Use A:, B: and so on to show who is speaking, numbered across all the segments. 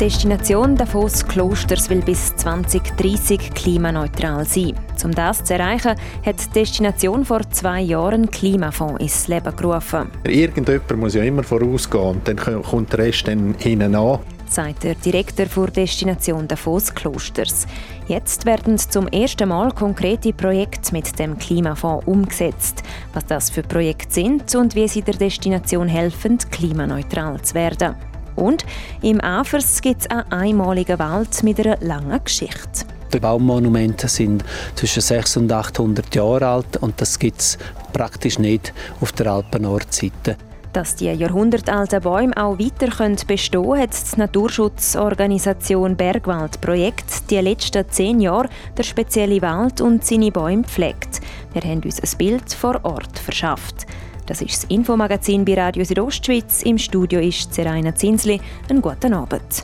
A: Destination Davos Klosters will bis 2030 klimaneutral sein. Um das zu erreichen, hat die Destination vor zwei Jahren Klimafonds ins Leben gerufen.
B: Irgendjemand muss ja immer vorausgehen und dann kommt der Rest dann hinten an
A: sagt der Direktor der Destination Davos Klosters. Jetzt werden zum ersten Mal konkrete Projekte mit dem Klimafonds umgesetzt. Was das für Projekte sind und wie sie der Destination helfen, klimaneutral zu werden. Und im Afers gibt es einen einmaligen Wald mit einer langen Geschichte.
C: Die Baummonumente sind zwischen 600 und 800 Jahre alt und das gibt es praktisch nicht auf der Alpen-Nordseite.
A: Dass die jahrhundertalten Bäume auch weiter bestehen können, hat die Naturschutzorganisation Bergwald Projekt die letzten zehn Jahre der spezielle Wald und seine Bäume pflegt. Wir haben uns ein Bild vor Ort verschafft. Das ist das Infomagazin bei Radio Südostschweiz. Im Studio ist Zeraina Zinsli. Einen guten Abend.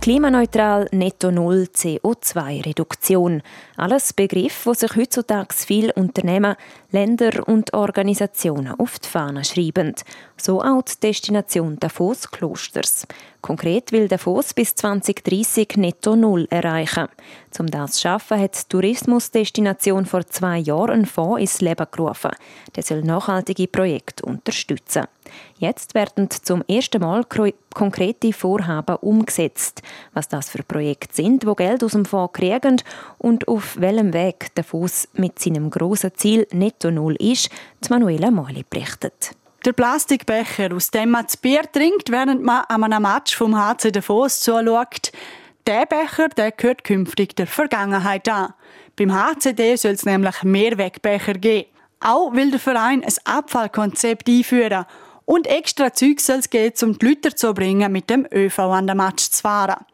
A: Klimaneutral Netto Null CO2-Reduktion. Alles Begriffe, wo sich heutzutage viele Unternehmen, Länder und Organisationen auf die Fahne schreiben. So auch die Destination Davos Klosters. Konkret will Davos bis 2030 netto Null erreichen. Um das zu schaffen, hat die Tourismusdestination vor zwei Jahren einen Fonds ins Leben gerufen. Der soll nachhaltige Projekte unterstützen. Jetzt werden zum ersten Mal konkrete Vorhaben umgesetzt. Was das für Projekte sind, wo Geld aus dem Fonds kriegen und auf welchem Weg Davos mit seinem grossen Ziel netto Null ist, Manuela Mali berichtet.
D: Der Plastikbecher, aus dem man das Bier trinkt, während man an einem Match vom HC Davos zuschaut, der Becher der gehört künftig der Vergangenheit an. Beim HCD soll es nämlich mehr Wegbecher geben. Auch will der Verein ein Abfallkonzept einführen und extra Zeug soll es geben, um die Leute zu bringen, mit dem ÖV an den Match zu fahren.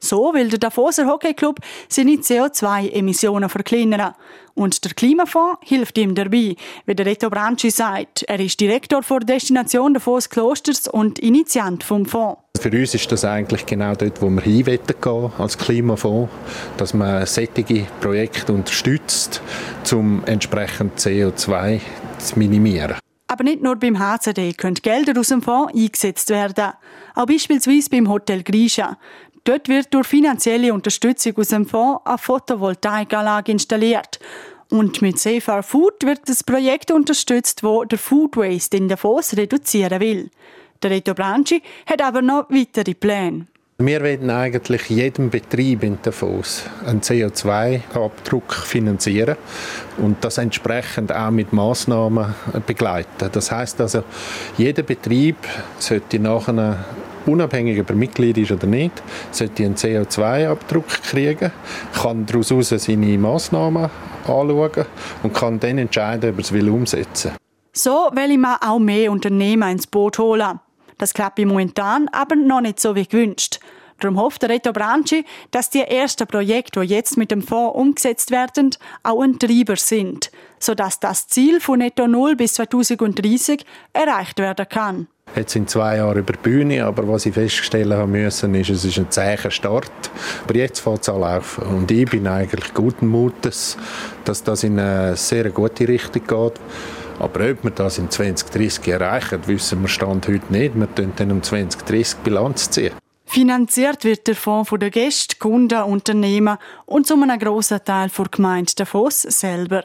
D: So will der Davoser Hockeyclub seine CO2-Emissionen verkleinern. Und der Klimafonds hilft ihm dabei, wie der Reto Branchi sagt. Er ist Direktor der Destination Davos Klosters und Initiant vom Fonds.
B: Für uns ist das eigentlich genau dort, wo wir hin gehen als Klimafonds, dass man solche Projekte unterstützt, um entsprechend CO2 zu minimieren.
D: Aber nicht nur beim HCD können Gelder aus dem Fonds eingesetzt werden. Auch beispielsweise beim Hotel Grisha. Dort wird durch finanzielle Unterstützung aus dem Fonds eine Photovoltaikanlage installiert. Und mit Safer Food wird das Projekt unterstützt, wo der Food Waste in Davos reduzieren will. Der Reto Branchi hat aber noch weitere Pläne.
B: Wir wollen eigentlich jedem Betrieb in Davos einen CO2-Abdruck finanzieren und das entsprechend auch mit Maßnahmen begleiten. Das heißt also, jeder Betrieb sollte nachher unabhängig ob er Mitglied ist oder nicht, sollte einen CO2-Abdruck kriegen, kann daraus seine Massnahmen anschauen und kann dann entscheiden, ob er es will umsetzen will.
D: So will mir auch mehr Unternehmen ins Boot holen. Das klappt momentan aber noch nicht so wie gewünscht. Darum hofft der Reto Branchi, dass die ersten Projekte, die jetzt mit dem Fonds umgesetzt werden, auch ein Treiber sind, sodass das Ziel von Netto Null bis 2030 erreicht werden kann.
B: Jetzt sind zwei Jahre über die Bühne, aber was ich feststellen habe müssen, ist, es ist ein zäher Start. Aber jetzt fängt es an laufen. Und ich bin eigentlich guten Mutes, dass das in eine sehr gute Richtung geht. Aber ob wir das in 2030 erreichen, wissen wir Stand heute nicht. Wir ziehen dann um 2030 Bilanz ziehen.
D: Finanziert wird der Fonds von den Gästen, Kunden, Unternehmen und zu einem grossen Teil von der Gemeinde Davos selber.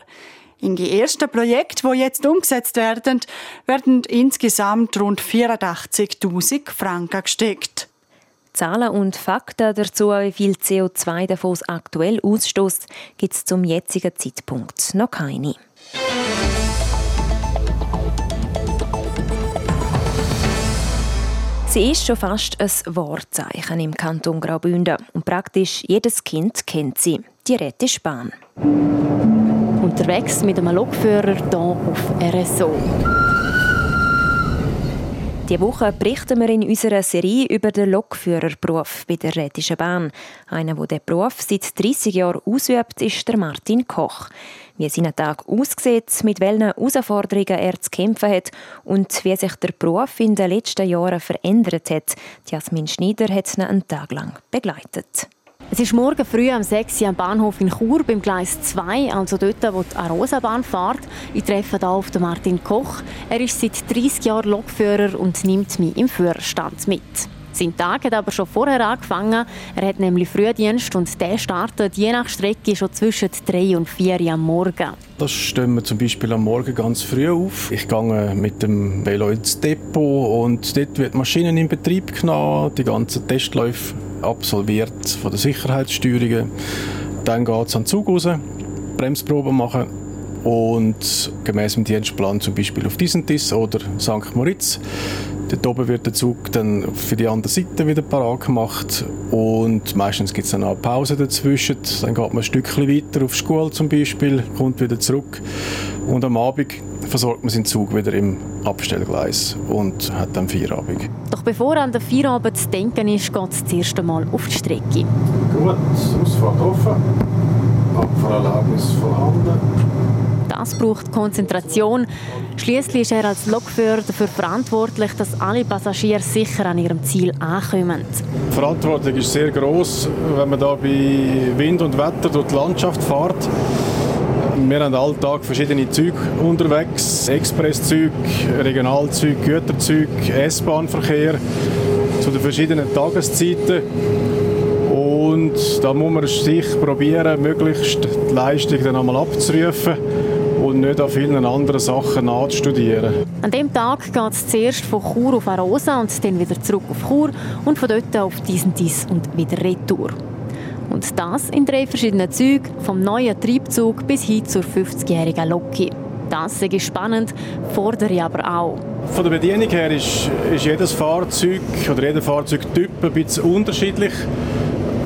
D: In die ersten Projekte, die jetzt umgesetzt werden, werden insgesamt rund 84.000 Franken gesteckt.
A: Zahlen und Fakten dazu, wie viel CO2 Davos aktuell ausstößt, gibt es zum jetzigen Zeitpunkt noch keine. Sie ist schon fast ein Wortzeichen im Kanton Graubünden und praktisch jedes Kind kennt sie, die Rätischbahn.
E: Unterwegs mit einem Lokführer hier auf RSO.
A: Diese Woche berichten wir in unserer Serie über den Lokführerberuf bei der Rätischen Bahn. Einer, der diesen Beruf seit 30 Jahren ausübt, ist der Martin Koch. wie sein Tag aussieht, mit welchen Herausforderungen er zu kämpfen hat und wie sich der Beruf in den letzten Jahren verändert hat. Jasmin Schneider hat ihn einen Tag lang begleitet.
E: Es ist morgen früh um 6 Uhr am Bahnhof in Chur beim Gleis 2, also dort, wo die Arosa-Bahn fährt. Ich treffe hier auf den Martin Koch. Er ist seit 30 Jahren Lokführer und nimmt mich im Führerstand mit. Sein Tag hat aber schon vorher angefangen. Er hat nämlich Frühdienst und der startet je nach Strecke schon zwischen 3 und 4 Uhr am Morgen.
F: Das stehen wir zum Beispiel am Morgen ganz früh auf. Ich gehe mit dem Velo ins Depot und dort wird die Maschine in Betrieb genommen, die ganzen Testläufe absolviert von der Sicherheitssteuerungen. Dann geht es an den Zug raus, Bremsproben machen und gemäß dem Dienstplan zum Beispiel auf diesen Tiss oder St. Moritz Dort oben wird der Zug dann für die andere Seite wieder parat gemacht und meistens gibt es dann auch eine Pause dazwischen. Dann geht man ein Stückchen weiter auf die Schule zum Beispiel, kommt wieder zurück und am Abend versorgt man seinen Zug wieder im Abstellgleis und hat dann Feierabend.
E: Doch bevor an den Feierabend zu denken ist, geht es zuerst einmal auf die Strecke.
F: Gut, Ausfahrt offen, Abfahrerlaubnis vorhanden.
E: Das braucht Konzentration. Schließlich ist er als Lokführer dafür verantwortlich, dass alle Passagiere sicher an ihrem Ziel ankommen.
F: Die Verantwortung ist sehr groß, wenn man da bei Wind und Wetter durch die Landschaft fährt. Wir haben alltag verschiedene Züge unterwegs: Expresszüge, Regionalzüge, Güterzüge, S-Bahn-Verkehr zu den verschiedenen Tageszeiten. Und da muss man sich probieren, möglichst die Leistung dann einmal abzurufen und nicht an vielen anderen Sachen nachzustudieren.
E: An dem Tag geht es zuerst von Chur auf Arosa und dann wieder zurück auf Chur und von dort auf diesen Dies und wieder retour. Und das in drei verschiedenen Zügen, vom neuen Triebzug bis hin zur 50-jährigen Loki. Das ist spannend, fordere ich aber auch.
F: Von der Bedienung her ist, ist jedes Fahrzeug oder jeder Fahrzeugtyp ein bisschen unterschiedlich.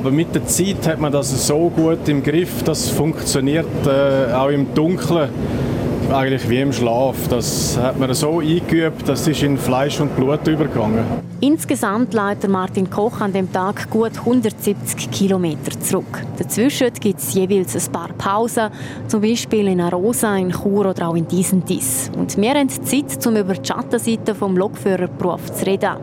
F: Aber mit der Zeit hat man das so gut im Griff, das funktioniert äh, auch im Dunkeln eigentlich wie im Schlaf. Das hat man so eingeübt, das ist in Fleisch und Blut übergegangen.
E: Insgesamt leitet Martin Koch an dem Tag gut 170 Kilometer zurück. Dazwischen gibt es jeweils ein paar Pausen, zum Beispiel in Arosa, in Chur oder auch in Disentis. Und wir haben Zeit, um über die Schattenseite des Lokführerberufs zu reden.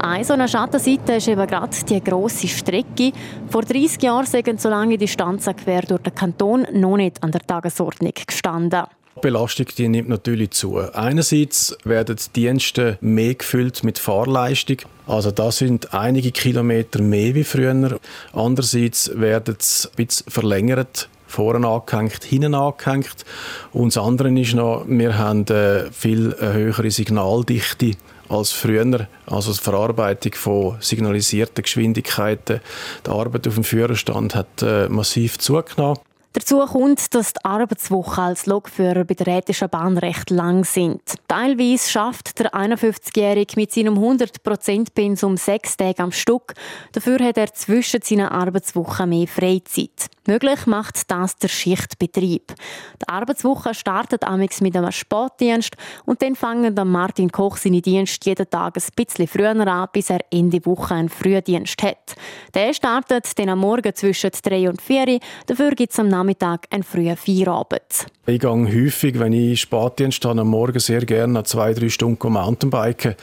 E: Eine so eine Schattenseite ist eben gerade die grosse Strecke. Vor 30 Jahren sind so lange Distanzen quer durch den Kanton noch nicht an der Tagesordnung gestanden.
F: Die Belastung die nimmt natürlich zu. Einerseits werden die Dienste mehr gefüllt mit Fahrleistung. Also das sind einige Kilometer mehr wie früher. Andererseits werden sie ein bisschen verlängert vorne angehängt, hinten angehängt. Und das andere ist noch, wir haben eine viel höhere Signaldichte als früher. Also die Verarbeitung von signalisierten Geschwindigkeiten. Die Arbeit auf dem Führerstand hat äh, massiv zugenommen.
E: Dazu kommt, dass die Arbeitswochen als Lokführer bei der Rätischen Bahn recht lang sind. Teilweise schafft der 51-Jährige mit seinem 100%-Pensum sechs Tage am Stück. Dafür hat er zwischen seinen Arbeitswochen mehr Freizeit. Möglich macht das der Schichtbetrieb. Die Arbeitswoche startet amix mit einem Sportdienst und dann fangen dann Martin Koch seine Dienste jeden Tag ein bisschen früher an, bis er Ende Woche einen Frühdienst hat. Der startet dann am Morgen zwischen 3 und 4 Dafür gibt es am Nachmittag einen frühen Feierabend.
F: Ich gehe häufig, wenn ich Spätdienst habe, am Morgen sehr gerne zwei, drei Stunden Mountainbiken.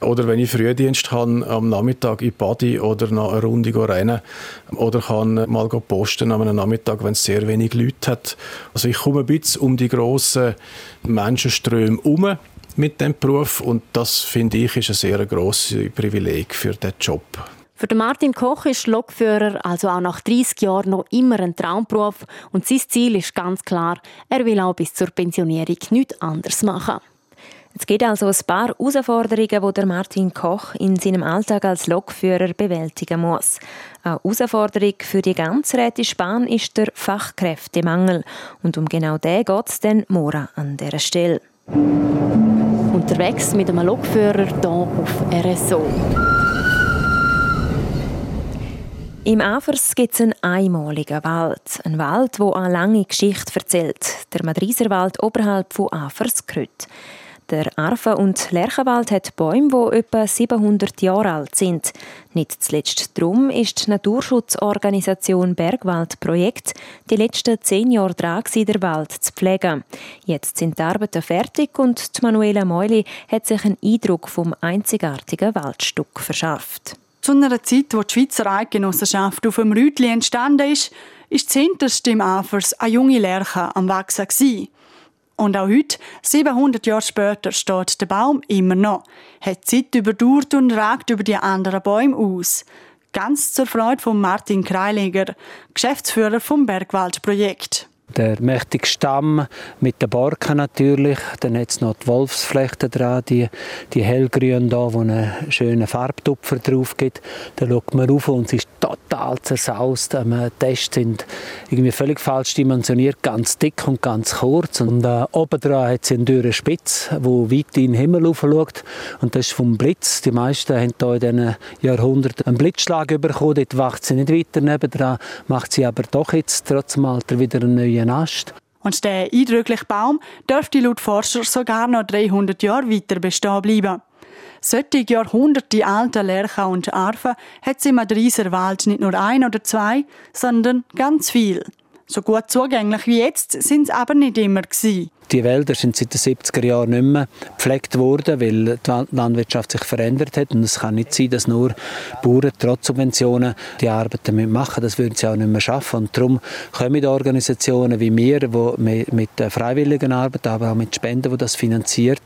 F: Oder wenn ich Frühdienst habe, am Nachmittag in Body oder noch eine Runde rennen. Oder kann mal posten am Nachmittag, wenn es sehr wenig Leute hat. Also ich komme ein bisschen um die grossen Menschenströme herum mit dem Beruf und das finde ich ist ein sehr grosses Privileg für diesen Job.
E: Für Martin Koch ist Lokführer also auch nach 30 Jahren noch immer ein Traumberuf und sein Ziel ist ganz klar, er will auch bis zur Pensionierung nichts anderes machen.
A: Es gibt also ein paar Herausforderungen, die Martin Koch in seinem Alltag als Lokführer bewältigen muss. Eine Herausforderung für die ganze Rätische Bahn ist der Fachkräftemangel. Und um genau den geht es dann morgen an dieser Stelle.
E: Unterwegs mit einem Lokführer hier auf RSO.
A: Im Afers gibt es einen einmaligen Wald. Ein Wald, der eine lange Geschichte erzählt. Der Madriserwald oberhalb von Afers-Krütt. Der Arfen- und Lerchenwald hat Bäume, die etwa 700 Jahre alt sind. Nicht zuletzt darum ist die Naturschutzorganisation Bergwald Projekt die letzten zehn Jahre dran, den Wald zu pflegen. Jetzt sind die Arbeiten fertig und Manuela Meuli hat sich einen Eindruck vom einzigartigen Waldstück verschafft.
D: Zu einer Zeit, wo die Schweizer Eidgenossenschaft auf dem Rütli entstanden ist, ist hinterste im Afers eine junge Lerche am Wachsen gewesen. Und auch heute, 700 Jahre später, steht der Baum immer noch, hat Zeit überdauert und ragt über die anderen Bäume aus. Ganz zur Freude von Martin Kreiliger, Geschäftsführer vom Bergwaldprojekt
C: der mächtige Stamm mit den Borken natürlich. Dann hat es noch die Wolfsflechten dran, die, die hellgrün da, wo einen schönen Farbtupfer drauf gibt. Da schaut man rauf und es ist total zersaust. Die Tests sind irgendwie völlig falsch dimensioniert, ganz dick und ganz kurz. Und äh, oben dran hat sie eine dürre Spitze, wo weit in den Himmel schaut. Und das ist vom Blitz. Die meisten haben hier in diesen Jahrhunderten einen Blitzschlag bekommen. Dort wacht sie nicht weiter nebendran, macht sie aber doch jetzt trotz dem Alter wieder einen neuen Ast.
D: Und der eindrückliche Baum dürfte laut Forscher sogar noch 300 Jahre weiter bestehen bleiben. Solche Jahrhunderte alte Lerchen und Arfen hat es im Madriser Wald nicht nur ein oder zwei, sondern ganz viel. So gut zugänglich wie jetzt sind es aber nicht immer gewesen.
C: Die Wälder sind seit den 70er Jahren nicht mehr gepflegt worden, weil die Landwirtschaft sich verändert hat. Und es kann nicht sein, dass nur Bauern trotz Subventionen die Arbeit damit machen. Das würden sie auch nicht mehr schaffen. Und darum kommen Organisationen wie wir, die mit freiwilligen Arbeit, aber auch mit Spenden, die das finanziert,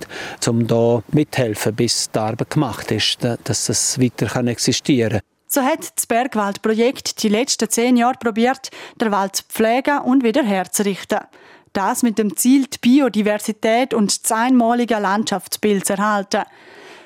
C: um da mithelfen, bis die Arbeit gemacht ist, dass das weiter existieren kann.
D: So hat das Bergwaldprojekt die letzten zehn Jahre probiert, den Wald zu pflegen und wieder herzurichten. Das mit dem Ziel, die Biodiversität und das einmalige Landschaftsbild zu erhalten.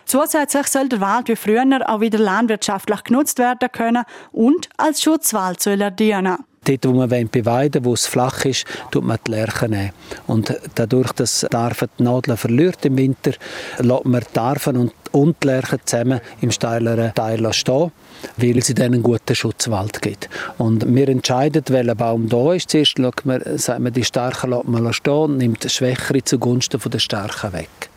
D: Zusätzlich soll der Wald wie früher auch wieder landwirtschaftlich genutzt werden können und als Schutzwald soll er dienen.
C: Dort, wo man beweiden wo es flach ist, tut man die Lerchen nehmen. Und dadurch, dass die Arven die Nadeln verliert im Winter, lässt man die Arven und, und die Lerchen zusammen im steileren Teil stehen, weil es dann einen guten Schutzwald gibt. Und wir entscheiden, welcher Baum da ist. Zuerst sagt man, die Starken lässt man stehen und nimmt die Schwächere zugunsten der Starken weg.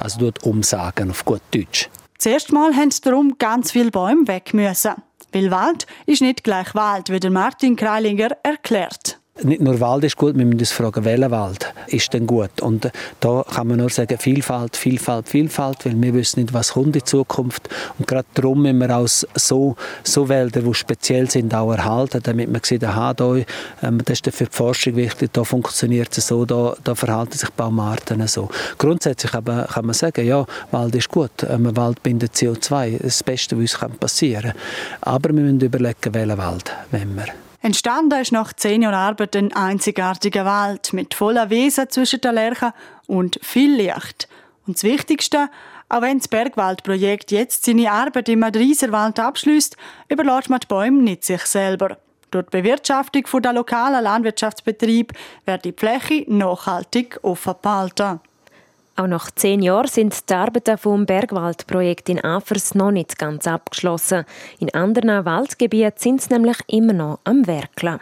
C: Also tut umsagen auf gut Deutsch.
D: Zuerst mal haben sie darum ganz viele Bäume weg müssen. Weil Wald ist nicht gleich Wald, wie der Martin Kreilinger erklärt
C: nicht nur Wald ist gut, wir müssen uns fragen, welcher Wald ist denn gut. Und äh, da kann man nur sagen, Vielfalt, Vielfalt, Vielfalt, weil wir wissen nicht, was kommt in Zukunft. Und gerade darum müssen wir auch so, so Wälder, die speziell sind, auch erhalten, damit man sieht, aha, da, ähm, das ist für die Forschung wichtig, da funktioniert es so, da, da verhalten sich Baumarten so. Grundsätzlich aber kann man sagen, ja, Wald ist gut, ähm, Wald bindet CO2, das Beste, was uns passieren kann. Aber wir müssen überlegen, welchen Wald wollen wir.
D: Entstanden ist nach zehn Jahren Arbeit ein einzigartiger Wald mit voller Wesen zwischen den Lerchen und viel Licht. Und das Wichtigste, auch wenn das Bergwaldprojekt jetzt seine Arbeit im Madriserwald abschließt, überlässt man die Bäume nicht sich selber. Durch die Bewirtschaftung der lokalen Landwirtschaftsbetriebe wird die Fläche nachhaltig offen behalten.
A: Auch nach zehn Jahren sind die Arbeiten vom Bergwaldprojekt in Afers noch nicht ganz abgeschlossen. In anderen Waldgebieten sind sie nämlich immer noch am Werkeln.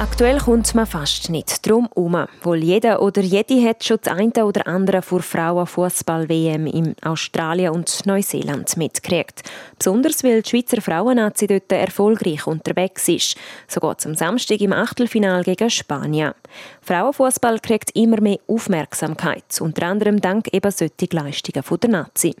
A: Aktuell kommt man fast nicht drum herum. Wohl jeder oder jede hat schon das eine oder andere vor Frauenfußball-WM in Australien und Neuseeland mitgekriegt. Besonders weil die Schweizer Frauennazi dort erfolgreich unterwegs ist. So geht es am Samstag im Achtelfinal gegen Spanien. Frauenfußball kriegt immer mehr Aufmerksamkeit, unter anderem dank eben solcher Leistungen der Nazi.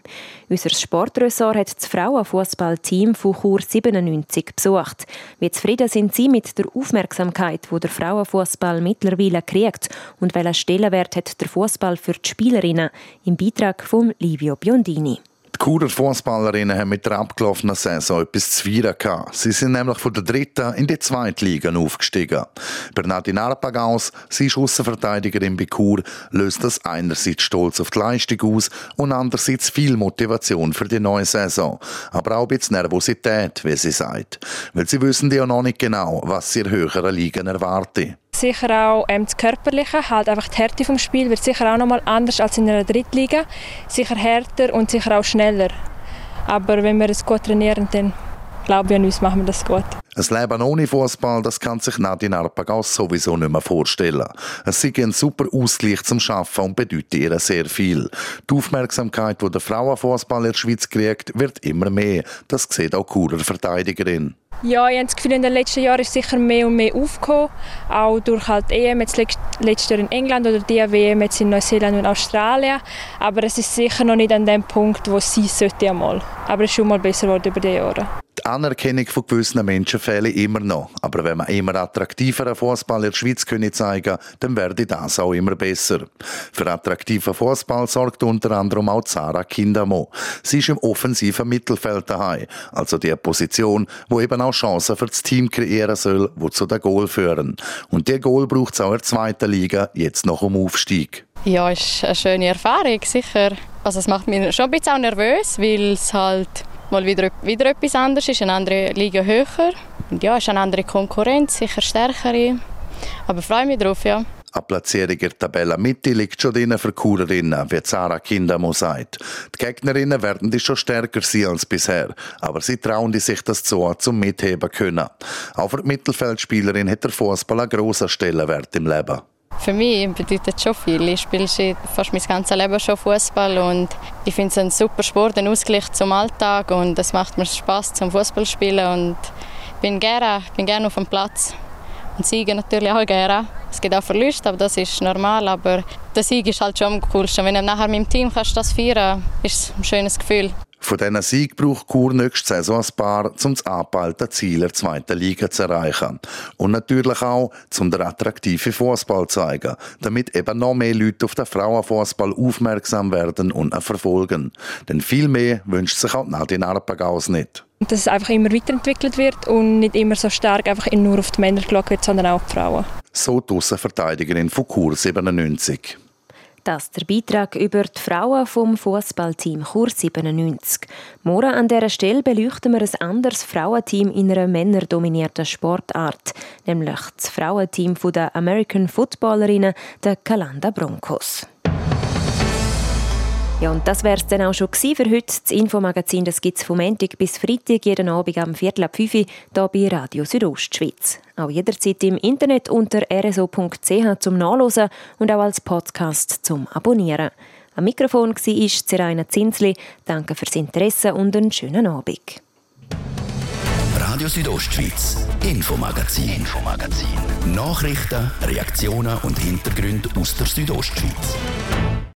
A: Unser Sportressort hat das Frauenfußballteam von Chur 97 besucht. Wie zufrieden sind sie mit der Aufmerksamkeit, die der Frauenfußball mittlerweile kriegt und welchen Stellenwert hat der Fußball für die Spielerinnen? Im Beitrag von Livio Biondini.
G: Die Churer Fußballerinnen haben mit der abgelaufenen Saison etwas zu feiern gehabt. Sie sind nämlich von der dritten in die zweite Liga aufgestiegen. Bernardine Arpagaus, sie ist Aussenverteidigerin bei Chur, löst das einerseits stolz auf die Leistung aus und andererseits viel Motivation für die neue Saison. Aber auch ein bisschen Nervosität, wie sie sagt. Weil sie wissen ja noch nicht genau, was sie in höheren Ligen erwartet.
H: Sicher auch ähm, das Körperliche, halt einfach die Härte vom Spiel wird sicher auch nochmal anders als in einer Drittliga. Sicher härter und sicher auch schneller. Aber wenn wir es gut trainieren, dann glaube ich an uns, machen wir das gut.
G: Ein Leben ohne Fußball, das kann sich Nadine Arpagas sowieso nicht mehr vorstellen. Es ist ein super Ausgleich zum Schaffen und bedeutet ihr sehr viel. Die Aufmerksamkeit, die der Frauenfußball in der Schweiz kriegt, wird immer mehr. Das sieht auch Churer Verteidigerin.
H: Ja, ich habe das Gefühl, in den letzten Jahren ist sicher mehr und mehr aufgekommen. Auch durch halt EM jetzt letztes Jahr in England oder die WM jetzt in Neuseeland und Australien. Aber es ist sicher noch nicht an dem Punkt, wo sie sollte einmal. Aber es ist schon mal besser geworden über die Jahre.
G: Die Anerkennung von gewissen Menschen fehlt immer noch. Aber wenn man immer attraktiveren Fußball in der Schweiz können zeigen dann werde das auch immer besser. Für attraktiven Fußball sorgt unter anderem auch Zara Kindamo. Sie ist im offensiven Mittelfeld daheim, also die Position, wo eben auch Chancen für das Team kreieren soll, wo zu den Goal führen. Und der Goal braucht es auch in der zweiten Liga, jetzt noch um Aufstieg.
I: Ja, ist eine schöne Erfahrung, sicher. Also es macht mich schon ein bisschen auch nervös, weil es halt mal wieder, wieder etwas anderes ist, eine andere Liga höher. Und ja, es ist eine andere Konkurrenz, sicher stärkere. Aber freue mich drauf, ja.
G: In der Tabellenmitte liegt schon drin für Kurerinnen, wie Zara Kindamo sagt. Die Gegnerinnen werden die schon stärker sein als bisher, aber sie trauen sich das zu, zum Mitheben können. Auch für die Mittelfeldspielerin hat der Fußball einen grossen Stellenwert im Leben.
I: Für mich bedeutet es schon viel. Ich spiele fast mein ganzes Leben schon Fußball und ich finde es ein super Sport, ein Ausgleich zum Alltag und es macht mir Spaß zum Fußball spielen und ich bin gerne, bin gerne auf dem Platz und siege natürlich auch gerne. Es gibt auch Verluste, aber das ist normal. Aber der Sieg ist halt schon am coolsten. Wenn du nachher mit dem Team kannst das feiern, ist es ein schönes Gefühl.
G: Von diesen Sieg braucht Chur nächste Saison ein paar, um das angepeilte Ziel der zweiten Liga zu erreichen. Und natürlich auch, um den attraktiven Fußball zu zeigen, damit eben noch mehr Leute auf den Frauenfußball aufmerksam werden und ihn verfolgen. Denn viel mehr wünscht sich auch Nadine Arpagaus nicht.
H: Dass es einfach immer weiterentwickelt wird und nicht immer so stark einfach nur auf die Männer geschaut wird, sondern auch auf die Frauen.
G: So die Verteidigerin von Chur 97.
A: Das der Beitrag über die Frauen vom Fußballteam Chur 97. Morgen an dieser Stelle beleuchten wir ein anderes Frauenteam in einer männerdominierten Sportart, nämlich das Frauenteam der American Footballerinnen, der Calanda Broncos. Ja, und das wäre es dann auch schon für heute. Das Infomagazin gibt es vom Montag bis Freitag jeden Abend am Viertel ab 5 Uhr hier bei Radio Südostschweiz. Auch jederzeit im Internet unter rso.ch zum Nachlesen und auch als Podcast zum Abonnieren. Am Mikrofon war Seraina Zinsli. Danke fürs Interesse und einen schönen Abend.
J: Radio Südostschweiz, Infomagazin, Infomagazin. Nachrichten, Reaktionen und Hintergründe aus der Südostschweiz.